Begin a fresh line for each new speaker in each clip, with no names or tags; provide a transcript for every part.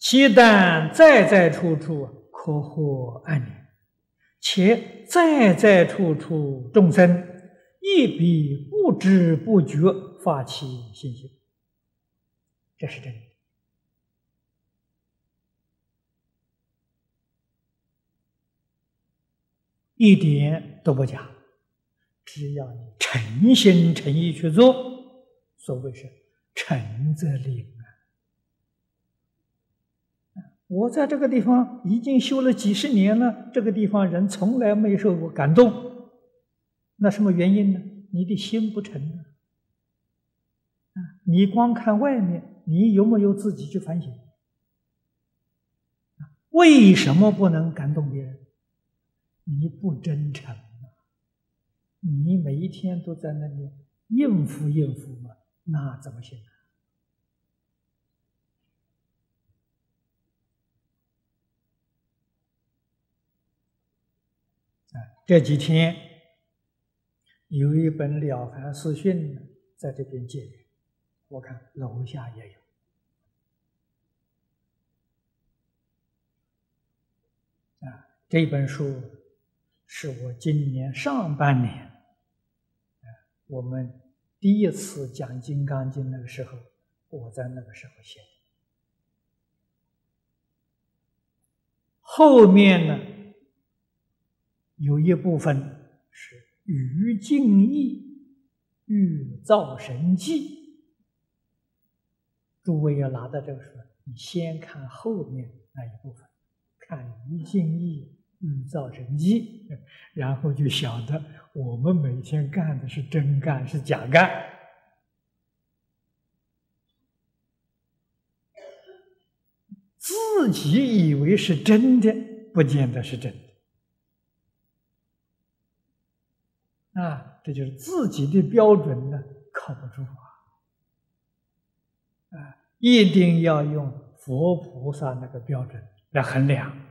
其但在在处处可获安宁，且在在处处众生亦必不知不觉发起信心，这是真的，一点都不假。只要你诚心诚意去做，所谓是诚则灵！我在这个地方已经修了几十年了，这个地方人从来没受过感动，那什么原因呢？你的心不诚啊！你光看外面，你有没有自己去反省？为什么不能感动别人？你不真诚啊。你每一天都在那里应付应付嘛，那怎么行啊？这几天有一本《了凡四训》在这边借，我看楼下也有啊。这本书是我今年上半年。啊我们第一次讲《金刚经》那个时候，我在那个时候写的。后面呢，有一部分是于敬意欲造神迹。诸位要拿到这个书，你先看后面那一部分，看于敬意。嗯，造成一，然后就晓得我们每天干的是真干是假干，自己以为是真的，不见得是真的，啊，这就是自己的标准呢，靠不住啊，啊，一定要用佛菩萨那个标准来衡量。啊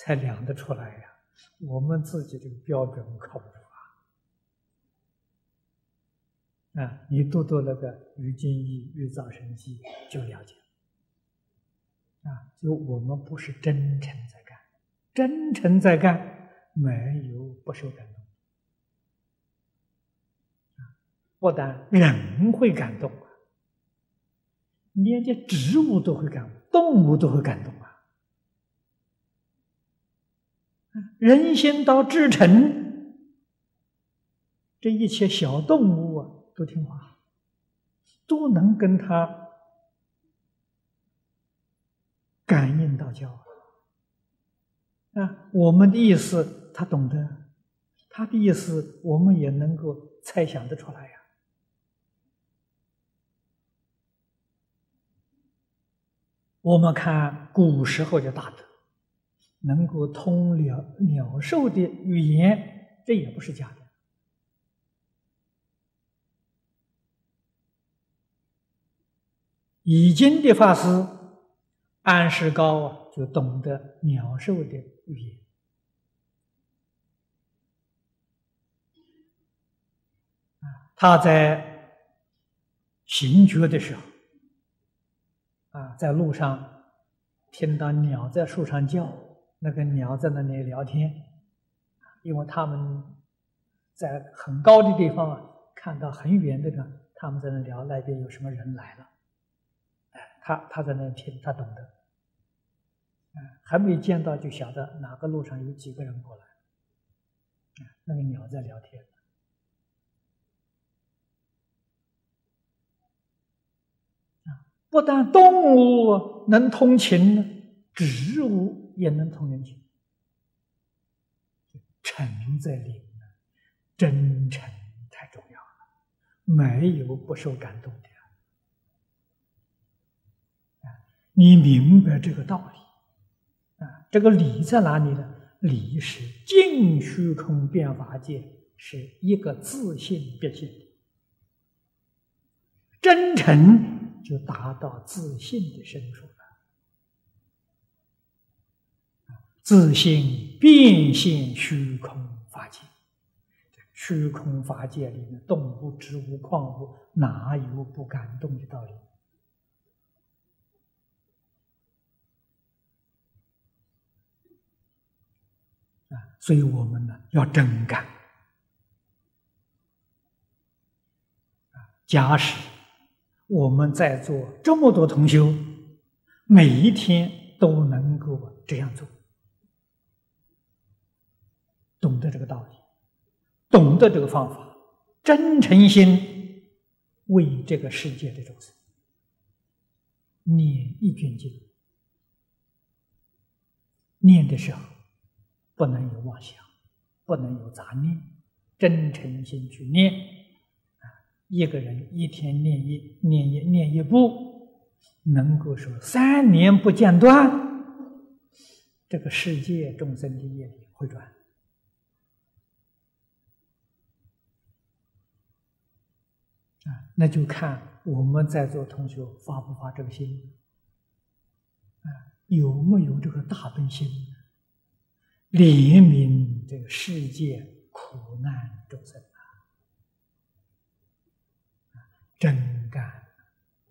才量得出来呀！我们自己这个标准靠不住啊！啊，你读读那个《于金义玉造神记》就了解啊，就我们不是真诚在干，真诚在干，没有不受感动啊！不但人会感动啊，连这植物都会感动，动物都会感动啊！人心到至诚，这一切小动物啊，都听话，都能跟他感应到教啊。我们的意思他懂得，他的意思我们也能够猜想得出来呀。我们看古时候的大德。能够通了鸟兽的语言，这也不是假的。已经的法师安世高啊，就懂得鸟兽的语言他在行觉的时候啊，在路上听到鸟在树上叫。那个鸟在那里聊天，因为他们在很高的地方啊，看到很远的呢，他们在那聊那边有什么人来了，哎，他他在那听，他懂得，还没见到就晓得哪个路上有几个人过来，那个鸟在聊天，啊，不但动物能通情呢，植物。也能通人情，诚在灵真诚太重要了，没有不受感动的啊！你明白这个道理啊？这个理在哪里呢？理是净虚空变法界是一个自信别性，真诚就达到自信的深处了。自信变现虚空法界，虚空法界里面，动物、植物、矿物，哪有不感动的道理？啊，所以我们呢，要真感。假使我们在座这么多同修，每一天都能够这样做，懂得这个道理，懂得这个方法，真诚心为这个世界的众生念一卷经，念的时候不能有妄想，不能有杂念，真诚心去念。一个人一天念一念一念一部，能够说三年不间断，这个世界众生的业力会转啊！那就看我们在座同学发不发这个心啊，有没有这个大悲心，怜悯这个世界苦难众生干，